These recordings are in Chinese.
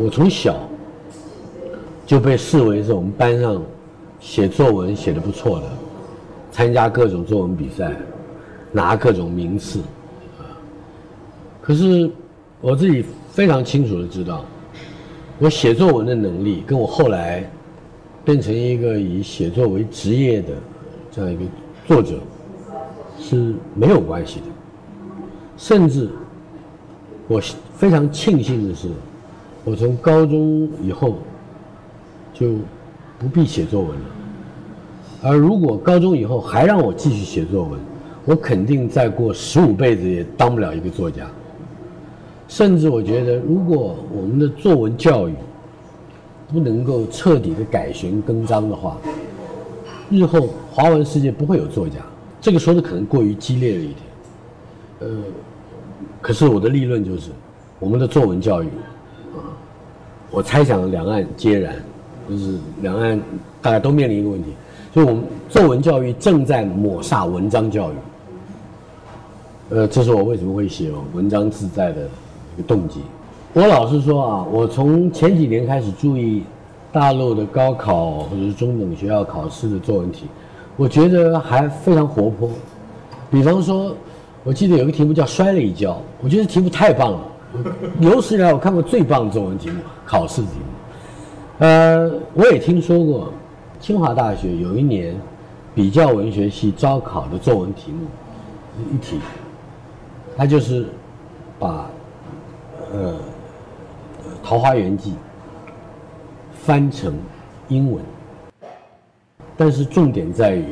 我从小就被视为是我们班上写作文写的不错的，参加各种作文比赛，拿各种名次，可是我自己非常清楚的知道，我写作文的能力跟我后来变成一个以写作为职业的这样一个作者是没有关系的，甚至我非常庆幸的是。我从高中以后就不必写作文了，而如果高中以后还让我继续写作文，我肯定再过十五辈子也当不了一个作家。甚至我觉得，如果我们的作文教育不能够彻底的改弦更张的话，日后华文世界不会有作家。这个说的可能过于激烈了一点，呃，可是我的立论就是，我们的作文教育。我猜想两岸皆然，就是两岸大家都面临一个问题，就是我们作文教育正在抹杀文章教育。呃，这是我为什么会写文章自在的一个动机。我老实说啊，我从前几年开始注意大陆的高考或者是中等学校考试的作文题，我觉得还非常活泼。比方说，我记得有个题目叫“摔了一跤”，我觉得题目太棒了。有史以来我看过最棒的作文题目，考试题目。呃，我也听说过，清华大学有一年比较文学系招考的作文题目一题，他就是把呃《桃花源记》翻成英文，但是重点在于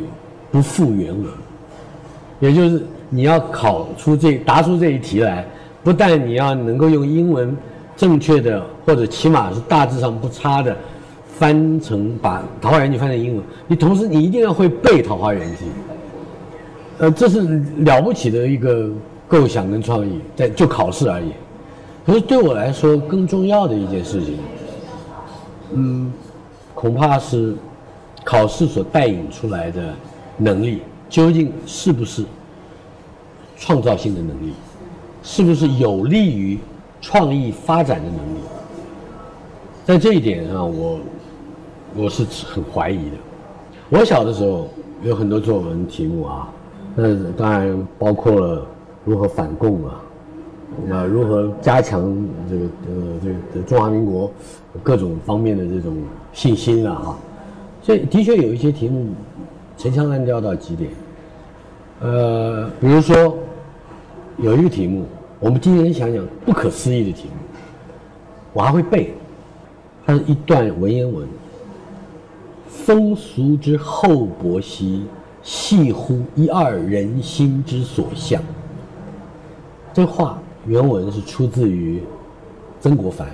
不复原文，也就是你要考出这答出这一题来。不但你要能够用英文正确的，或者起码是大致上不差的翻成把《桃花源记》翻成英文，你同时你一定要会背《桃花源记》。呃，这是了不起的一个构想跟创意，在就考试而言。可是对我来说，更重要的一件事情，嗯，恐怕是考试所带引出来的能力，究竟是不是创造性的能力？是不是有利于创意发展的能力？在这一点上，我我是很怀疑的。我小的时候有很多作文题目啊，那当然包括了如何反共啊，啊，如何加强这个呃这个中华民国各种方面的这种信心啊哈。所以的确有一些题目陈腔滥调到极点。呃，比如说。有一个题目，我们今天想想不可思议的题目，我还会背，它是一段文言文：“风俗之厚薄兮，系乎一二人心之所向。”这话原文是出自于曾国藩。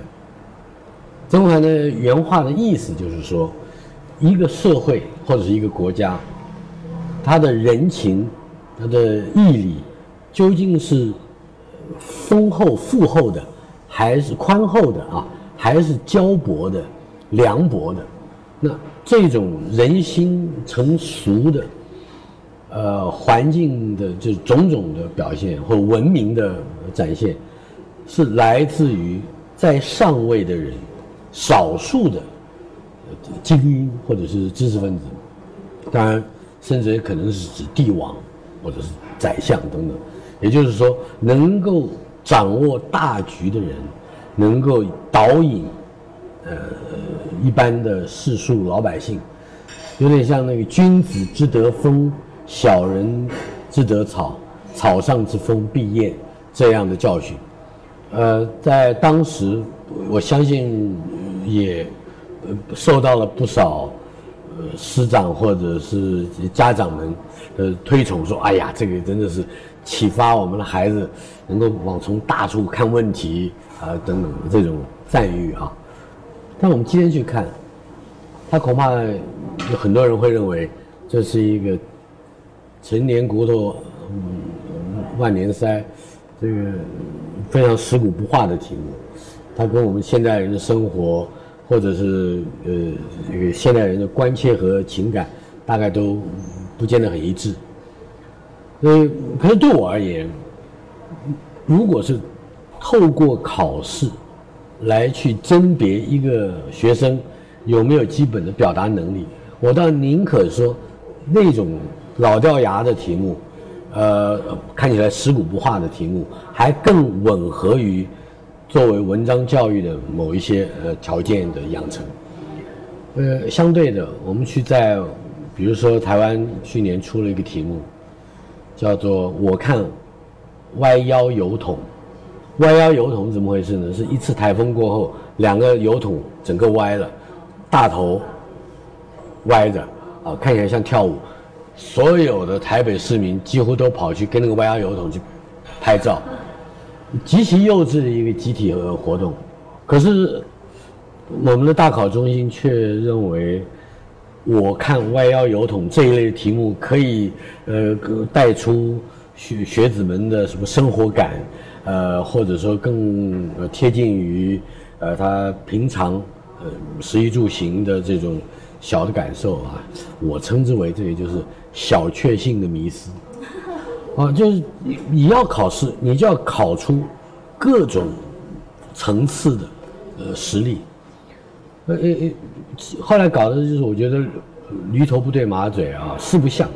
曾国藩的原话的意思就是说，一个社会或者是一个国家，他的人情，他的义理。究竟是丰厚富厚的，还是宽厚的啊？还是焦薄的、凉薄的？那这种人心成熟的，呃，环境的这种种的表现或文明的展现，是来自于在上位的人，少数的精英或者是知识分子，当然，甚至也可能是指帝王或者是宰相等等。也就是说，能够掌握大局的人，能够导引，呃，一般的世俗老百姓，有点像那个“君子之德风，小人之德草，草上之风必偃”这样的教训。呃，在当时，我相信也受到了不少师长或者是家长们的推崇，说：“哎呀，这个真的是。”启发我们的孩子能够往从大处看问题啊，等等这种赞誉啊。但我们今天去看，他恐怕有很多人会认为这是一个陈年骨头嗯万年塞，这个非常蚀骨不化的题目。它跟我们现代人的生活，或者是呃这个现代人的关切和情感，大概都不见得很一致。所以，可是对我而言，如果是透过考试来去甄别一个学生有没有基本的表达能力，我倒宁可说那种老掉牙的题目，呃，看起来尸骨不化的题目，还更吻合于作为文章教育的某一些呃条件的养成。呃，相对的，我们去在，比如说台湾去年出了一个题目，叫做“我看歪腰油桶”。歪腰油桶怎么回事呢？是一次台风过后，两个油桶整个歪了，大头歪着，啊，看起来像跳舞。所有的台北市民几乎都跑去跟那个歪腰油桶去拍照，极其幼稚的一个集体活动。可是。我们的大考中心却认为，我看歪腰油桶这一类题目可以，呃，带出学学子们的什么生活感，呃，或者说更贴近于，呃，他平常，呃，食衣住行的这种小的感受啊，我称之为这个就是小确幸的迷思，啊，就是你你要考试，你就要考出各种层次的，呃，实力。呃呃呃，后来搞的就是我觉得驴头不对马嘴啊，四不像，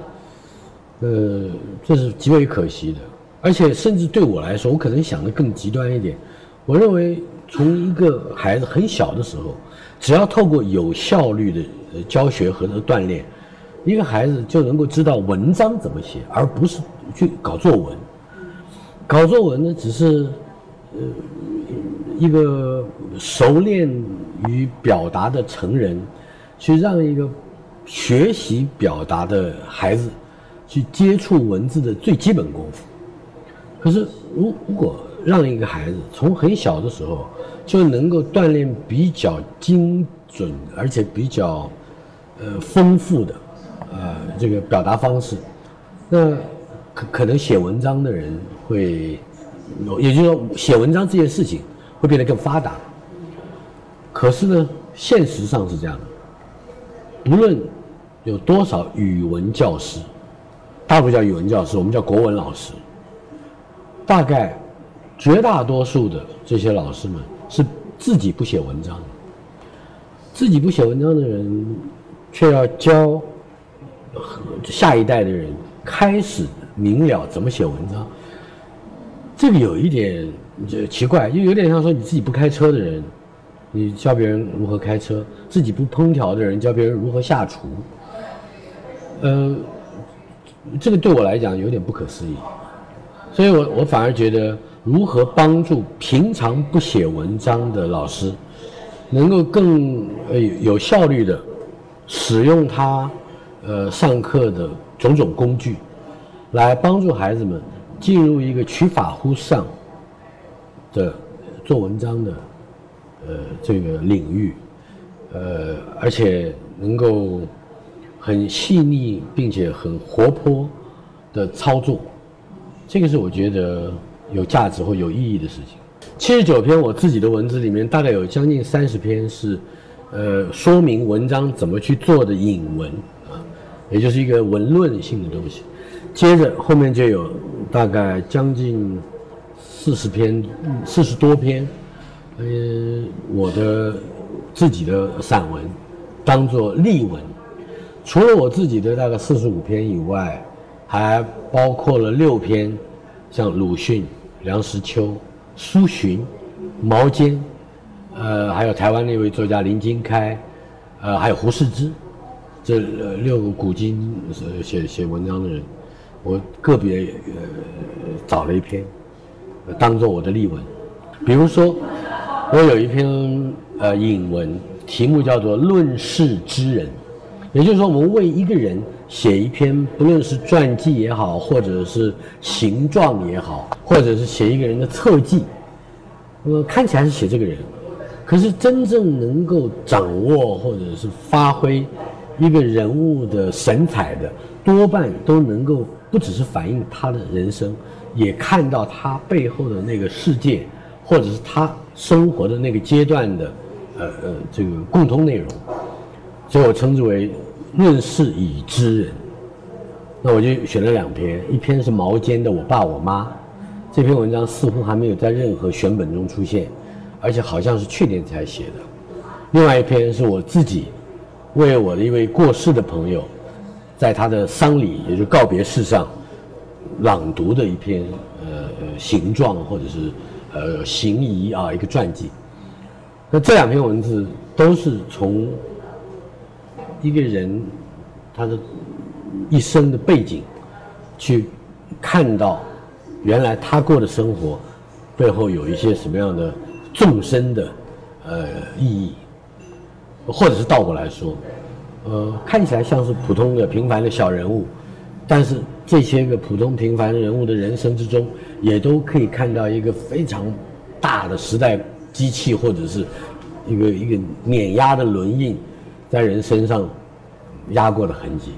呃，这是极为可惜的。而且甚至对我来说，我可能想的更极端一点。我认为从一个孩子很小的时候，只要透过有效率的教学和锻炼，一个孩子就能够知道文章怎么写，而不是去搞作文。搞作文呢，只是呃一个熟练。与表达的成人，去让一个学习表达的孩子去接触文字的最基本功夫。可是，如如果让一个孩子从很小的时候就能够锻炼比较精准而且比较呃丰富的呃这个表达方式，那可可能写文章的人会，也就是说写文章这件事情会变得更发达。可是呢，现实上是这样的。不论有多少语文教师，大陆叫语文教师，我们叫国文老师。大概绝大多数的这些老师们是自己不写文章，自己不写文章的人，却要教下一代的人开始明了怎么写文章。这个有一点就奇怪，就有点像说你自己不开车的人。你教别人如何开车，自己不烹调的人教别人如何下厨，呃，这个对我来讲有点不可思议，所以我我反而觉得如何帮助平常不写文章的老师，能够更呃有效率的使用他呃上课的种种工具，来帮助孩子们进入一个取法乎上的做文章的。呃，这个领域，呃，而且能够很细腻并且很活泼的操作，这个是我觉得有价值或有意义的事情。七十九篇我自己的文字里面，大概有将近三十篇是，呃，说明文章怎么去做的引文啊，也就是一个文论性的东西。接着后面就有大概将近四十篇，四十多篇。呃，我的自己的散文当做例文，除了我自己的大概四十五篇以外，还包括了六篇，像鲁迅、梁实秋、苏洵、毛尖，呃，还有台湾那位作家林金开，呃，还有胡适之，这六个古今写写文章的人，我个别呃找了一篇，当做我的例文，比如说。我有一篇呃引文，题目叫做《论世之人》，也就是说，我们为一个人写一篇，不论是传记也好，或者是形状也好，或者是写一个人的侧记，那么看起来是写这个人，可是真正能够掌握或者是发挥一个人物的神采的，多半都能够不只是反映他的人生，也看到他背后的那个世界。或者是他生活的那个阶段的，呃呃，这个共通内容，所以我称之为论世已知人。那我就选了两篇，一篇是毛尖的《我爸我妈》，这篇文章似乎还没有在任何选本中出现，而且好像是去年才写的。另外一篇是我自己为我的一位过世的朋友，在他的丧礼，也就是告别式上朗读的一篇呃形状或者是呃行仪啊一个传记。那这两篇文字都是从一个人他的一生的背景去看到，原来他过的生活背后有一些什么样的纵深的呃意义，或者是倒过来说，呃，看起来像是普通的平凡的小人物，但是这些个普通平凡人物的人生之中，也都可以看到一个非常大的时代机器，或者是一个一个碾压的轮印，在人身上压过的痕迹。